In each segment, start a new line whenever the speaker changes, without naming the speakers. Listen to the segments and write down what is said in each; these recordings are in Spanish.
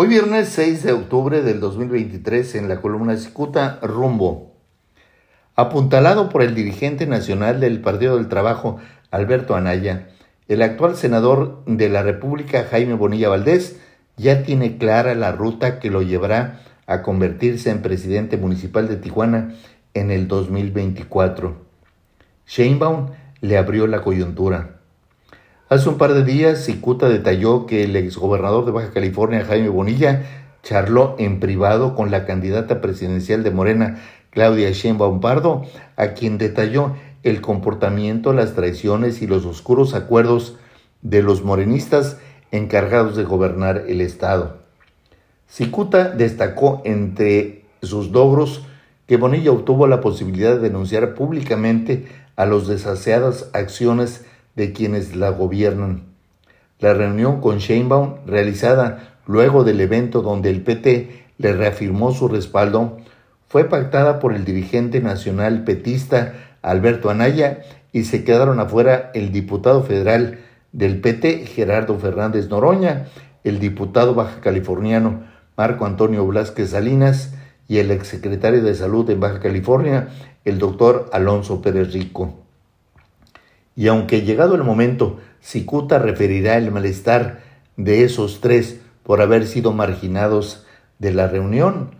Hoy viernes 6 de octubre del 2023 en la columna Cicuta Rumbo. Apuntalado por el dirigente nacional del Partido del Trabajo, Alberto Anaya, el actual senador de la República, Jaime Bonilla Valdés, ya tiene clara la ruta que lo llevará a convertirse en presidente municipal de Tijuana en el 2024. Sheinbaum le abrió la coyuntura. Hace un par de días, Cicuta detalló que el exgobernador de Baja California, Jaime Bonilla, charló en privado con la candidata presidencial de Morena, Claudia Sheinbaum Pardo, a quien detalló el comportamiento, las traiciones y los oscuros acuerdos de los morenistas encargados de gobernar el Estado. Cicuta destacó entre sus logros que Bonilla obtuvo la posibilidad de denunciar públicamente a las desaseadas acciones de quienes la gobiernan. La reunión con Sheinbaum, realizada luego del evento donde el PT le reafirmó su respaldo, fue pactada por el dirigente nacional petista Alberto Anaya y se quedaron afuera el diputado federal del PT Gerardo Fernández Noroña, el diputado baja californiano Marco Antonio Blasquez Salinas y el exsecretario de Salud en Baja California, el doctor Alonso Pérez Rico. Y aunque llegado el momento, Cicuta referirá el malestar de esos tres por haber sido marginados de la reunión,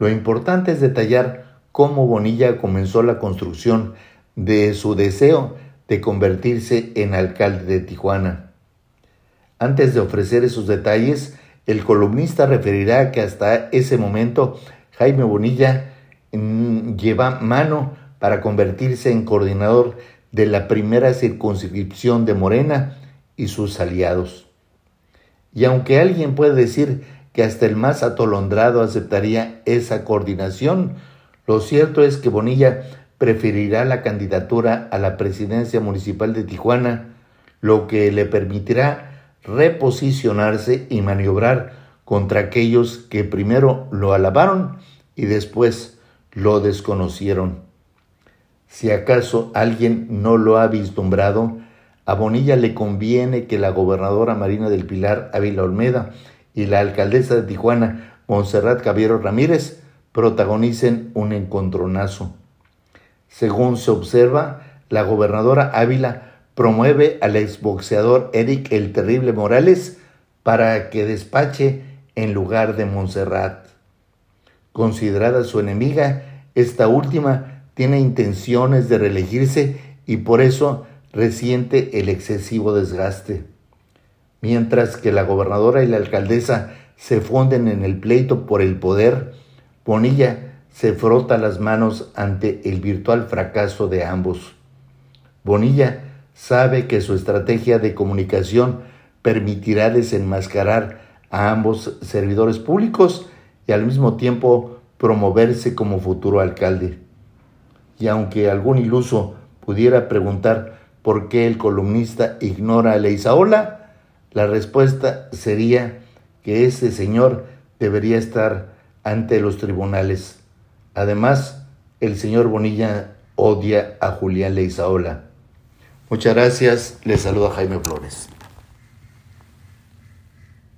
lo importante es detallar cómo Bonilla comenzó la construcción de su deseo de convertirse en alcalde de Tijuana. Antes de ofrecer esos detalles, el columnista referirá que hasta ese momento Jaime Bonilla mm, lleva mano para convertirse en coordinador de la primera circunscripción de Morena y sus aliados. Y aunque alguien puede decir que hasta el más atolondrado aceptaría esa coordinación, lo cierto es que Bonilla preferirá la candidatura a la presidencia municipal de Tijuana, lo que le permitirá reposicionarse y maniobrar contra aquellos que primero lo alabaron y después lo desconocieron. Si acaso alguien no lo ha vislumbrado, a Bonilla le conviene que la gobernadora Marina del Pilar Ávila Olmeda y la alcaldesa de Tijuana, Montserrat Caballero Ramírez, protagonicen un encontronazo. Según se observa, la gobernadora Ávila promueve al exboxeador Eric el Terrible Morales para que despache en lugar de Montserrat. Considerada su enemiga, esta última tiene intenciones de reelegirse y por eso resiente el excesivo desgaste. Mientras que la gobernadora y la alcaldesa se funden en el pleito por el poder, Bonilla se frota las manos ante el virtual fracaso de ambos. Bonilla sabe que su estrategia de comunicación permitirá desenmascarar a ambos servidores públicos y al mismo tiempo promoverse como futuro alcalde. Y aunque algún iluso pudiera preguntar por qué el columnista ignora a Leizaola, la respuesta sería que ese señor debería estar ante los tribunales. Además, el señor Bonilla odia a Julián Leizaola. Muchas gracias. Les saluda Jaime Flores.